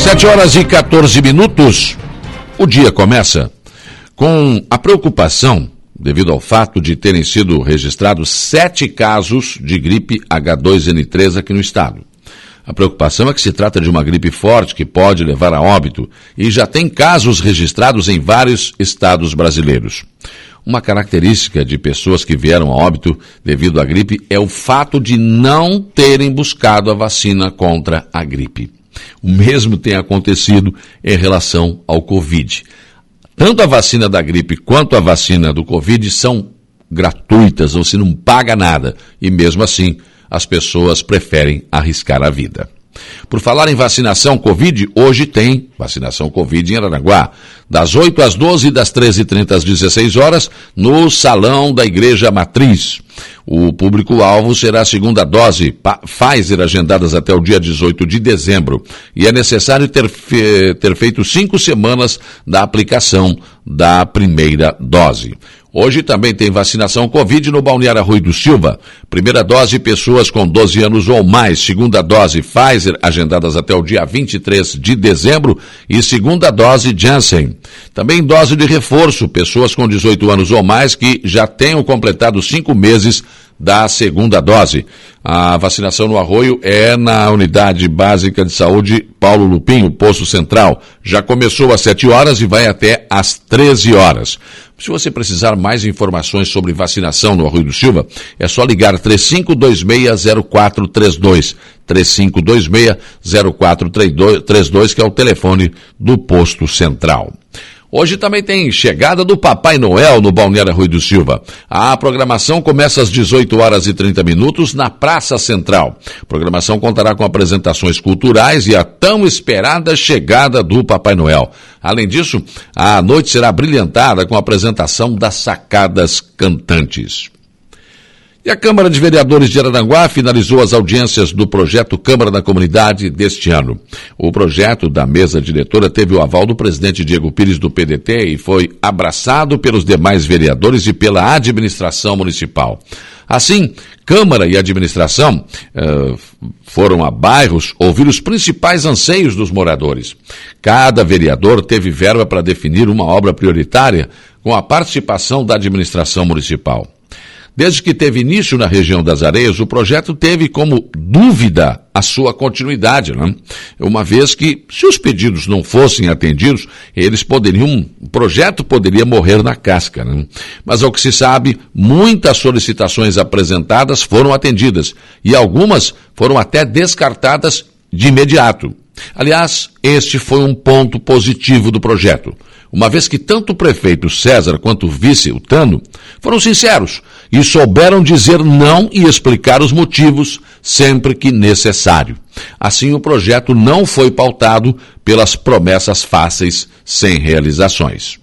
Sete horas e 14 minutos. O dia começa com a preocupação devido ao fato de terem sido registrados sete casos de gripe H2N3 aqui no estado. A preocupação é que se trata de uma gripe forte que pode levar a óbito e já tem casos registrados em vários estados brasileiros. Uma característica de pessoas que vieram a óbito devido à gripe é o fato de não terem buscado a vacina contra a gripe. O mesmo tem acontecido em relação ao Covid. Tanto a vacina da gripe quanto a vacina do Covid são gratuitas, se não paga nada. E mesmo assim, as pessoas preferem arriscar a vida. Por falar em vacinação Covid, hoje tem vacinação Covid em Aranaguá. Das 8 às 12, das 13h30 às 16 horas, no Salão da Igreja Matriz. O público-alvo será a segunda dose Pfizer agendadas até o dia 18 de dezembro. E é necessário ter, fe ter feito cinco semanas da aplicação da primeira dose. Hoje também tem vacinação Covid no Balneário Rui do Silva. Primeira dose, pessoas com 12 anos ou mais. Segunda dose, Pfizer, agendadas até o dia 23 de dezembro. E segunda dose, Janssen. Também dose de reforço, pessoas com 18 anos ou mais que já tenham completado cinco meses da segunda dose. A vacinação no Arroio é na Unidade Básica de Saúde Paulo Lupinho, Poço Central. Já começou às 7 horas e vai até às 13 horas. Se você precisar mais informações sobre vacinação no Arroio do Silva, é só ligar 3526-0432. 3526-0432, que é o telefone do posto central. Hoje também tem chegada do Papai Noel no Balneário Rui do Silva. A programação começa às 18 horas e 30 minutos na Praça Central. A programação contará com apresentações culturais e a tão esperada chegada do Papai Noel. Além disso, a noite será brilhantada com a apresentação das sacadas cantantes. E a Câmara de Vereadores de Araranguá finalizou as audiências do projeto Câmara da Comunidade deste ano. O projeto da mesa diretora teve o aval do presidente Diego Pires do PDT e foi abraçado pelos demais vereadores e pela administração municipal. Assim, Câmara e administração uh, foram a bairros ouvir os principais anseios dos moradores. Cada vereador teve verba para definir uma obra prioritária com a participação da administração municipal. Desde que teve início na região das areias, o projeto teve como dúvida a sua continuidade, né? uma vez que, se os pedidos não fossem atendidos, eles poderiam, o projeto poderia morrer na casca. Né? Mas, ao que se sabe, muitas solicitações apresentadas foram atendidas e algumas foram até descartadas de imediato. Aliás, este foi um ponto positivo do projeto uma vez que tanto o prefeito César quanto o vice, o Tano, foram sinceros e souberam dizer não e explicar os motivos sempre que necessário. Assim, o projeto não foi pautado pelas promessas fáceis sem realizações.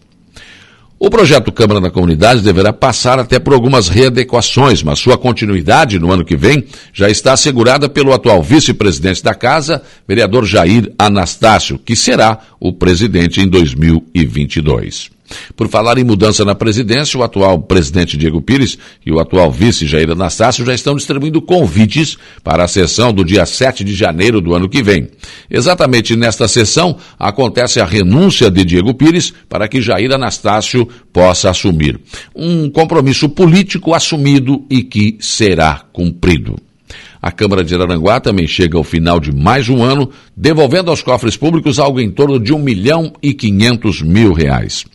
O projeto Câmara da Comunidade deverá passar até por algumas readequações, mas sua continuidade no ano que vem já está assegurada pelo atual vice-presidente da Casa, vereador Jair Anastácio, que será o presidente em 2022. Por falar em mudança na presidência, o atual presidente Diego Pires e o atual vice Jair Anastácio já estão distribuindo convites para a sessão do dia 7 de janeiro do ano que vem. Exatamente nesta sessão acontece a renúncia de Diego Pires para que Jair Anastácio possa assumir. Um compromisso político assumido e que será cumprido. A Câmara de Araranguá também chega ao final de mais um ano, devolvendo aos cofres públicos algo em torno de um milhão e quinhentos mil reais.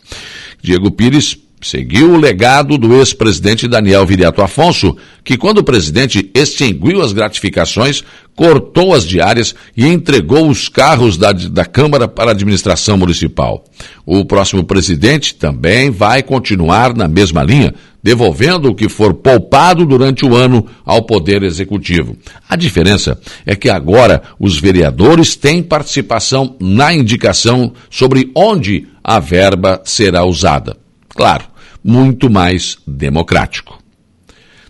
Diego Pires seguiu o legado do ex-presidente Daniel Viriato Afonso, que quando o presidente extinguiu as gratificações, cortou as diárias e entregou os carros da, da Câmara para a administração municipal. O próximo presidente também vai continuar na mesma linha, devolvendo o que for poupado durante o ano ao Poder Executivo. A diferença é que agora os vereadores têm participação na indicação sobre onde a verba será usada. Claro, muito mais democrático.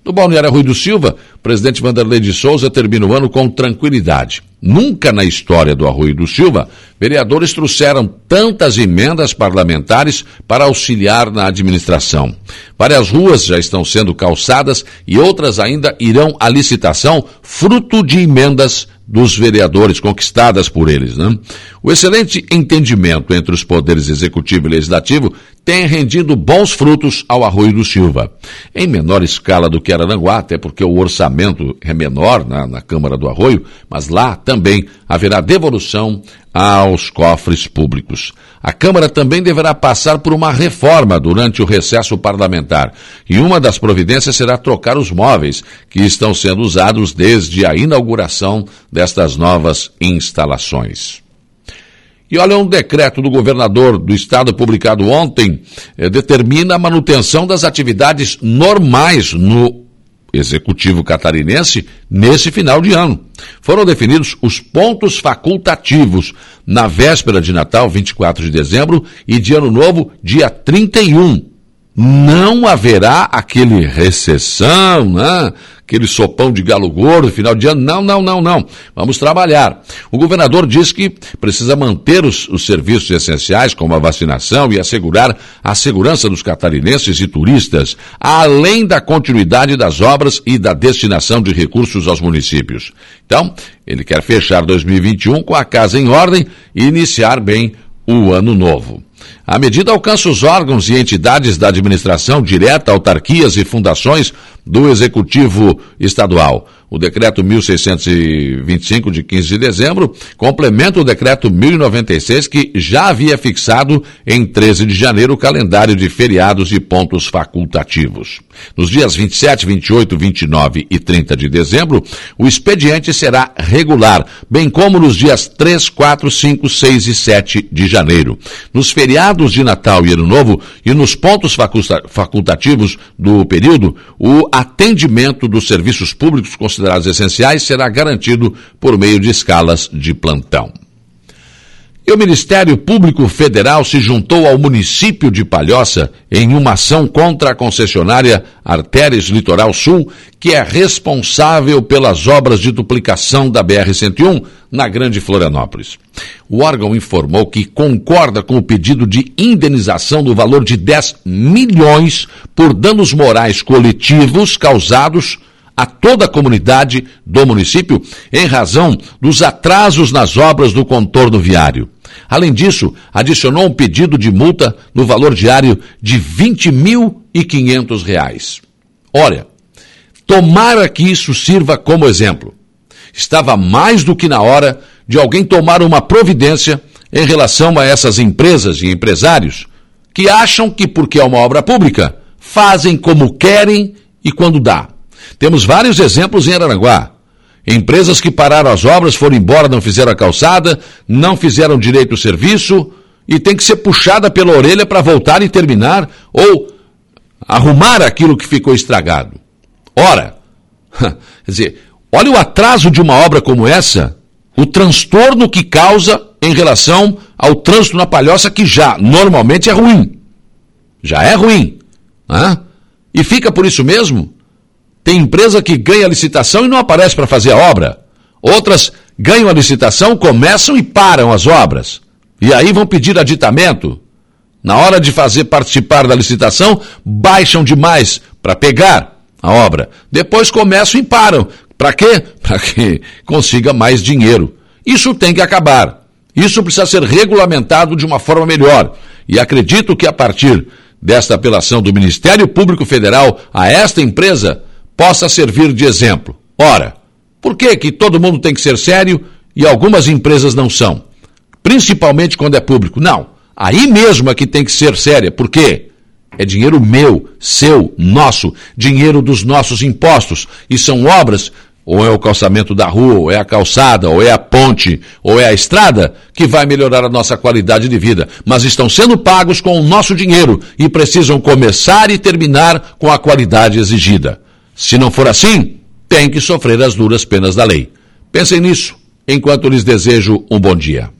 No Balneário Rui do Silva, presidente Vanderlei de Souza termina o ano com tranquilidade. Nunca na história do Arroio do Silva, vereadores trouxeram tantas emendas parlamentares para auxiliar na administração. Várias ruas já estão sendo calçadas e outras ainda irão à licitação, fruto de emendas dos vereadores conquistadas por eles. Né? O excelente entendimento entre os poderes executivo e legislativo tem rendido bons frutos ao Arroio do Silva. Em menor escala do que Araranguá, até porque o orçamento é menor na, na Câmara do Arroio, mas lá também haverá devolução aos cofres públicos. A Câmara também deverá passar por uma reforma durante o recesso parlamentar, e uma das providências será trocar os móveis que estão sendo usados desde a inauguração destas novas instalações. E olha, um decreto do governador do estado publicado ontem eh, determina a manutenção das atividades normais no executivo catarinense nesse final de ano. Foram definidos os pontos facultativos na véspera de Natal, 24 de dezembro, e de Ano Novo, dia 31 não haverá aquele recessão, né? aquele sopão de galo gordo, final de ano. Não, não, não, não. Vamos trabalhar. O governador diz que precisa manter os, os serviços essenciais, como a vacinação, e assegurar a segurança dos catarinenses e turistas, além da continuidade das obras e da destinação de recursos aos municípios. Então, ele quer fechar 2021 com a casa em ordem e iniciar bem o ano novo. A medida alcança os órgãos e entidades da administração direta, autarquias e fundações do Executivo Estadual. O decreto 1625 de 15 de dezembro complementa o decreto 1096 que já havia fixado em 13 de janeiro o calendário de feriados e pontos facultativos. Nos dias 27, 28, 29 e 30 de dezembro, o expediente será regular, bem como nos dias 3, 4, 5, 6 e 7 de janeiro. Nos feriados de Natal e Ano Novo e nos pontos facultativos do período, o atendimento dos serviços públicos considerados essenciais será garantido por meio de escalas de plantão. E o Ministério Público Federal se juntou ao município de Palhoça em uma ação contra a concessionária Artérias Litoral Sul, que é responsável pelas obras de duplicação da BR-101 na Grande Florianópolis. O órgão informou que concorda com o pedido de indenização do valor de 10 milhões por danos morais coletivos causados a toda a comunidade do município em razão dos atrasos nas obras do contorno viário. Além disso, adicionou um pedido de multa no valor diário de R$ 20.500. Olha, tomara que isso sirva como exemplo. Estava mais do que na hora de alguém tomar uma providência em relação a essas empresas e empresários que acham que, porque é uma obra pública, fazem como querem e quando dá. Temos vários exemplos em Araranguá. Empresas que pararam as obras, foram embora, não fizeram a calçada, não fizeram direito ao serviço e tem que ser puxada pela orelha para voltar e terminar ou arrumar aquilo que ficou estragado. Ora, quer dizer, olha o atraso de uma obra como essa, o transtorno que causa em relação ao trânsito na palhoça, que já normalmente é ruim. Já é ruim. Né? E fica por isso mesmo tem empresa que ganha licitação e não aparece para fazer a obra. Outras ganham a licitação, começam e param as obras. E aí vão pedir aditamento. Na hora de fazer participar da licitação, baixam demais para pegar a obra. Depois começam e param. Para quê? Para que consiga mais dinheiro. Isso tem que acabar. Isso precisa ser regulamentado de uma forma melhor. E acredito que a partir desta apelação do Ministério Público Federal a esta empresa, possa servir de exemplo. Ora, por que, que todo mundo tem que ser sério e algumas empresas não são? Principalmente quando é público. Não. Aí mesmo é que tem que ser séria. Por quê? É dinheiro meu, seu, nosso, dinheiro dos nossos impostos. E são obras, ou é o calçamento da rua, ou é a calçada, ou é a ponte, ou é a estrada, que vai melhorar a nossa qualidade de vida. Mas estão sendo pagos com o nosso dinheiro e precisam começar e terminar com a qualidade exigida. Se não for assim, tem que sofrer as duras penas da lei. Pensem nisso, enquanto lhes desejo um bom dia.